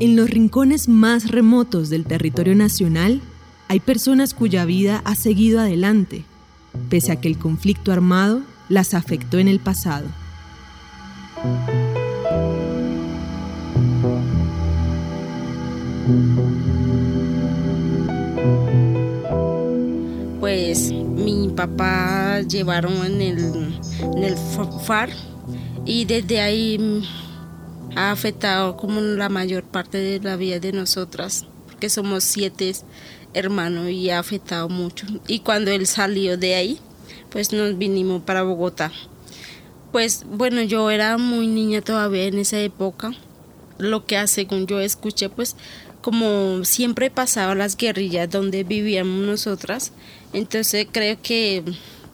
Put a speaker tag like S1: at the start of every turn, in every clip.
S1: En los rincones más remotos del territorio nacional hay personas cuya vida ha seguido adelante, pese a que el conflicto armado las afectó en el pasado.
S2: Pues mi papá llevaron en el, en el FAR y desde ahí ha afectado como la mayor parte de la vida de nosotras, porque somos siete hermanos y ha afectado mucho. Y cuando él salió de ahí, pues nos vinimos para Bogotá. Pues bueno, yo era muy niña todavía en esa época. Lo que según yo escuché, pues como siempre pasaba las guerrillas donde vivíamos nosotras, entonces creo que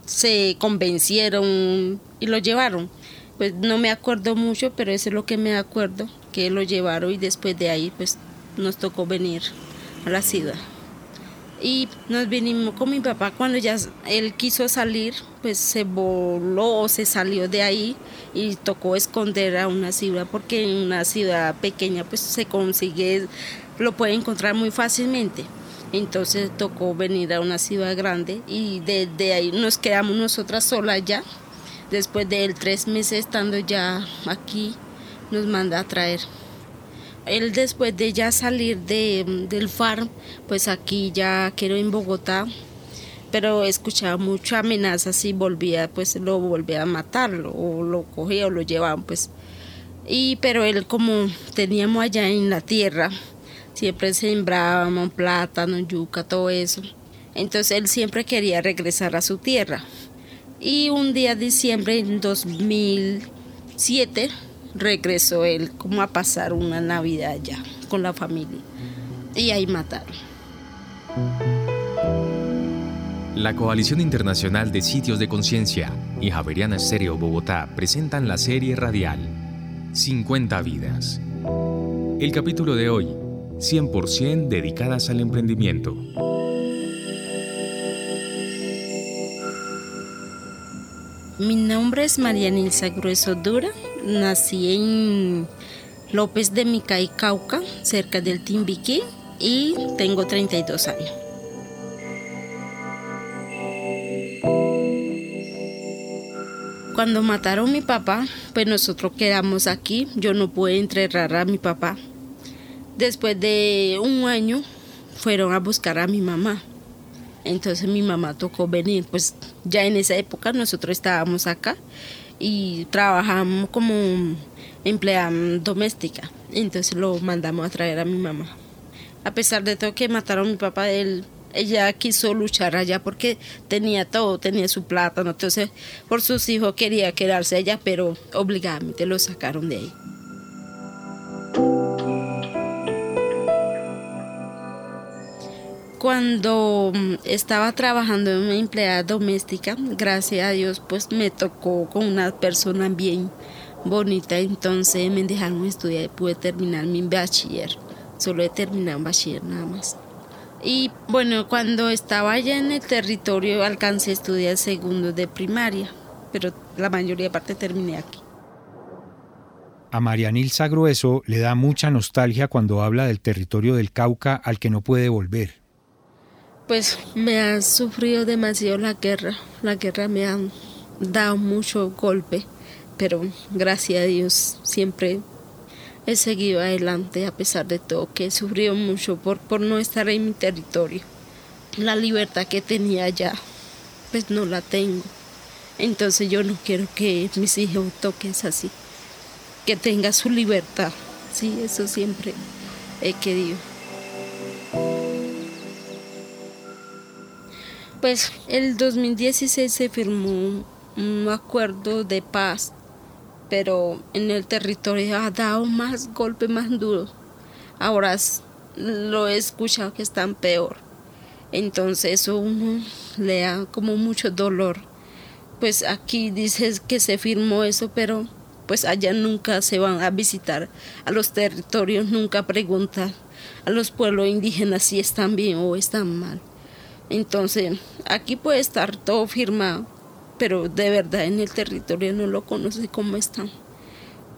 S2: se convencieron y lo llevaron pues no me acuerdo mucho, pero eso es lo que me acuerdo, que lo llevaron y después de ahí pues nos tocó venir a la ciudad. Y nos vinimos con mi papá cuando ya él quiso salir, pues se voló o se salió de ahí y tocó esconder a una ciudad porque en una ciudad pequeña pues se consigue, lo puede encontrar muy fácilmente. Entonces tocó venir a una ciudad grande y desde ahí nos quedamos nosotras solas ya Después de él, tres meses estando ya aquí, nos manda a traer. Él después de ya salir de, del farm, pues aquí ya quiero en Bogotá, pero escuchaba mucha amenazas y volvía, pues lo volvía a matarlo, o lo cogía o lo llevaban, pues. Y pero él como teníamos allá en la tierra, siempre sembrábamos plátano, yuca, todo eso. Entonces él siempre quería regresar a su tierra. Y un día de diciembre en 2007 regresó él como a pasar una Navidad allá con la familia. Y ahí mataron.
S3: La Coalición Internacional de Sitios de Conciencia y Javeriana Estéreo Bogotá presentan la serie radial 50 vidas. El capítulo de hoy, 100% dedicadas al emprendimiento.
S2: Mi nombre es María Nilsa Grueso Dura. Nací en López de Micay, Cauca, cerca del Timbiquí, y tengo 32 años. Cuando mataron a mi papá, pues nosotros quedamos aquí. Yo no pude enterrar a mi papá. Después de un año, fueron a buscar a mi mamá. Entonces mi mamá tocó venir, pues ya en esa época nosotros estábamos acá y trabajamos como empleada doméstica. Entonces lo mandamos a traer a mi mamá. A pesar de todo que mataron a mi papá, él, ella quiso luchar allá porque tenía todo, tenía su plátano. Entonces por sus hijos quería quedarse allá, pero obligadamente lo sacaron de ahí. Cuando mm, estaba trabajando en una empleada doméstica, gracias a Dios, pues me tocó con una persona bien bonita, entonces me dejaron estudiar y pude terminar mi bachiller. Solo he terminado un bachiller nada más. Y bueno, cuando estaba allá en el territorio alcancé a estudiar segundo de primaria, pero la mayoría de parte terminé aquí.
S4: A María Nilsa Grueso le da mucha nostalgia cuando habla del territorio del Cauca al que no puede volver
S2: pues me ha sufrido demasiado la guerra. La guerra me ha dado mucho golpe, pero gracias a Dios siempre he seguido adelante a pesar de todo, que he sufrido mucho por, por no estar en mi territorio. La libertad que tenía allá, pues no la tengo. Entonces yo no quiero que mis hijos toquen así, que tenga su libertad. Sí, eso siempre he querido. Pues el 2016 se firmó un acuerdo de paz, pero en el territorio ha dado más golpes más duros. Ahora lo he escuchado que están peor. Entonces eso uno le da como mucho dolor. Pues aquí dices que se firmó eso, pero pues allá nunca se van a visitar a los territorios, nunca preguntan a los pueblos indígenas si están bien o están mal. Entonces, aquí puede estar todo firmado, pero de verdad en el territorio no lo conoce cómo están.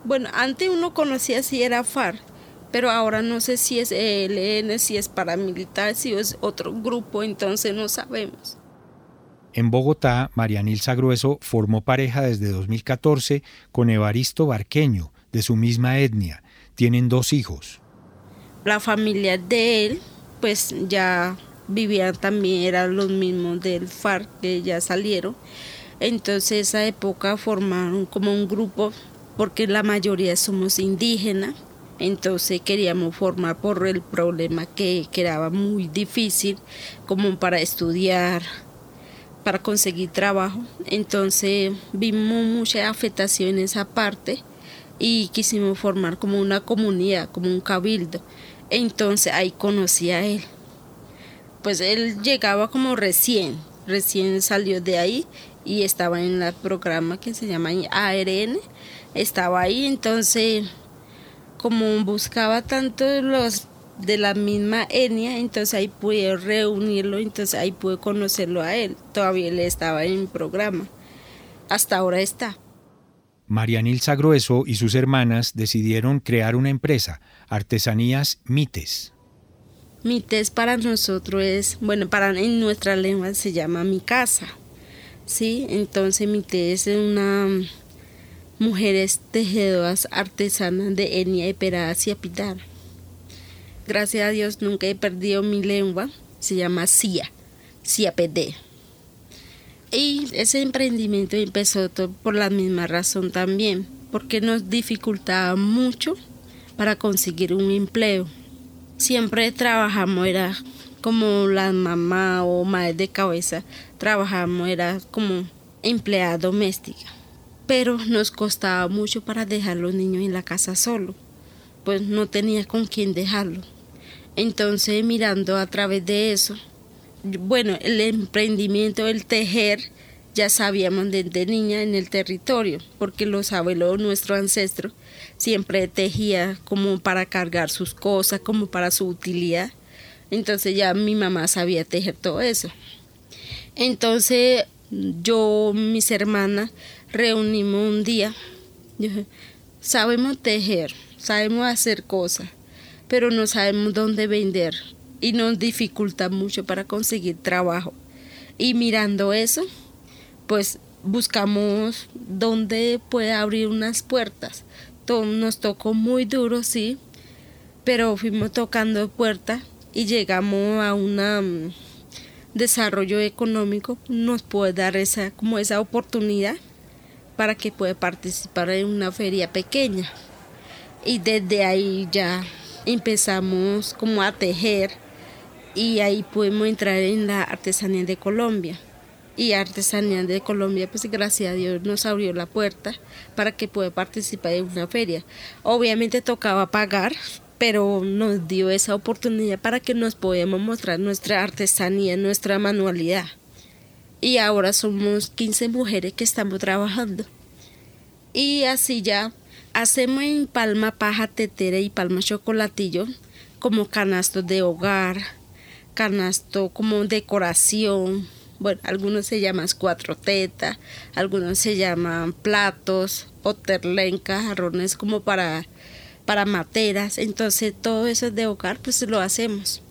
S2: Bueno, antes uno conocía si era FARC, pero ahora no sé si es ELN, si es paramilitar, si es otro grupo, entonces no sabemos.
S4: En Bogotá, María Nilsa Grueso formó pareja desde 2014 con Evaristo Barqueño, de su misma etnia. Tienen dos hijos.
S2: La familia de él, pues ya vivían también, eran los mismos del FARC, que ya salieron. Entonces, esa época formaron como un grupo, porque la mayoría somos indígenas entonces queríamos formar por el problema que, era muy difícil como para estudiar, para conseguir trabajo. Entonces vimos mucha afectación en esa parte y quisimos formar como una comunidad, como un cabildo. Entonces ahí conocí a él. Pues él llegaba como recién, recién salió de ahí y estaba en el programa que se llama ARN. Estaba ahí, entonces como buscaba tanto los de la misma etnia, entonces ahí pude reunirlo, entonces ahí pude conocerlo a él. Todavía él estaba en mi programa. Hasta ahora está.
S4: María Nilsa Grueso y sus hermanas decidieron crear una empresa, Artesanías Mites.
S2: Mites para nosotros es, bueno, para en nuestra lengua se llama mi casa. Sí, entonces Mites es una mujeres tejedoras artesanas de etnia y Pitar. Gracias a Dios nunca he perdido mi lengua, se llama CIA, PD. Y ese emprendimiento empezó por la misma razón también, porque nos dificultaba mucho para conseguir un empleo. Siempre trabajamos, era como la mamá o madre de cabeza, trabajamos, era como empleada doméstica pero nos costaba mucho para dejar los niños en la casa solo, pues no tenía con quién dejarlo. Entonces mirando a través de eso, bueno, el emprendimiento, el tejer, ya sabíamos desde niña en el territorio, porque los abuelos, nuestro ancestro, siempre tejía como para cargar sus cosas, como para su utilidad. Entonces ya mi mamá sabía tejer todo eso. Entonces yo, mis hermanas, reunimos un día. sabemos tejer, sabemos hacer cosas, pero no sabemos dónde vender y nos dificulta mucho para conseguir trabajo. Y mirando eso, pues buscamos dónde puede abrir unas puertas. Nos tocó muy duro, sí, pero fuimos tocando puertas y llegamos a un desarrollo económico, nos puede dar esa como esa oportunidad para que pueda participar en una feria pequeña. Y desde ahí ya empezamos como a tejer y ahí pudimos entrar en la artesanía de Colombia. Y Artesanía de Colombia, pues gracias a Dios nos abrió la puerta para que pueda participar en una feria. Obviamente tocaba pagar, pero nos dio esa oportunidad para que nos podamos mostrar nuestra artesanía, nuestra manualidad y ahora somos 15 mujeres que estamos trabajando. Y así ya hacemos en palma paja tetera y palma chocolatillo como canastos de hogar, canasto como decoración. Bueno, algunos se llaman cuatro tetas, algunos se llaman platos o terlencas, jarrones como para, para materas. Entonces todo eso de hogar pues lo hacemos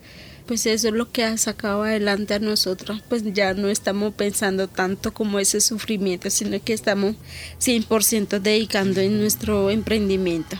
S2: pues eso es lo que ha sacado adelante a nosotros, pues ya no estamos pensando tanto como ese sufrimiento, sino que estamos 100% dedicando en nuestro emprendimiento.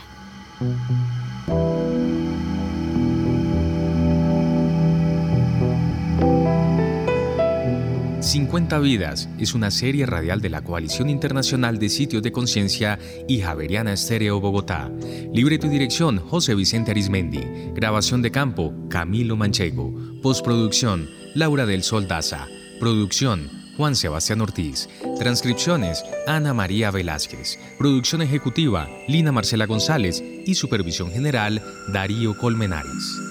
S3: 50 Vidas es una serie radial de la Coalición Internacional de Sitios de Conciencia y Javeriana Estéreo Bogotá. Libreto y dirección José Vicente Arismendi. Grabación de campo Camilo Manchego. Postproducción Laura del Sol Daza. Producción Juan Sebastián Ortiz. Transcripciones Ana María Velázquez. Producción ejecutiva Lina Marcela González y supervisión general Darío Colmenares.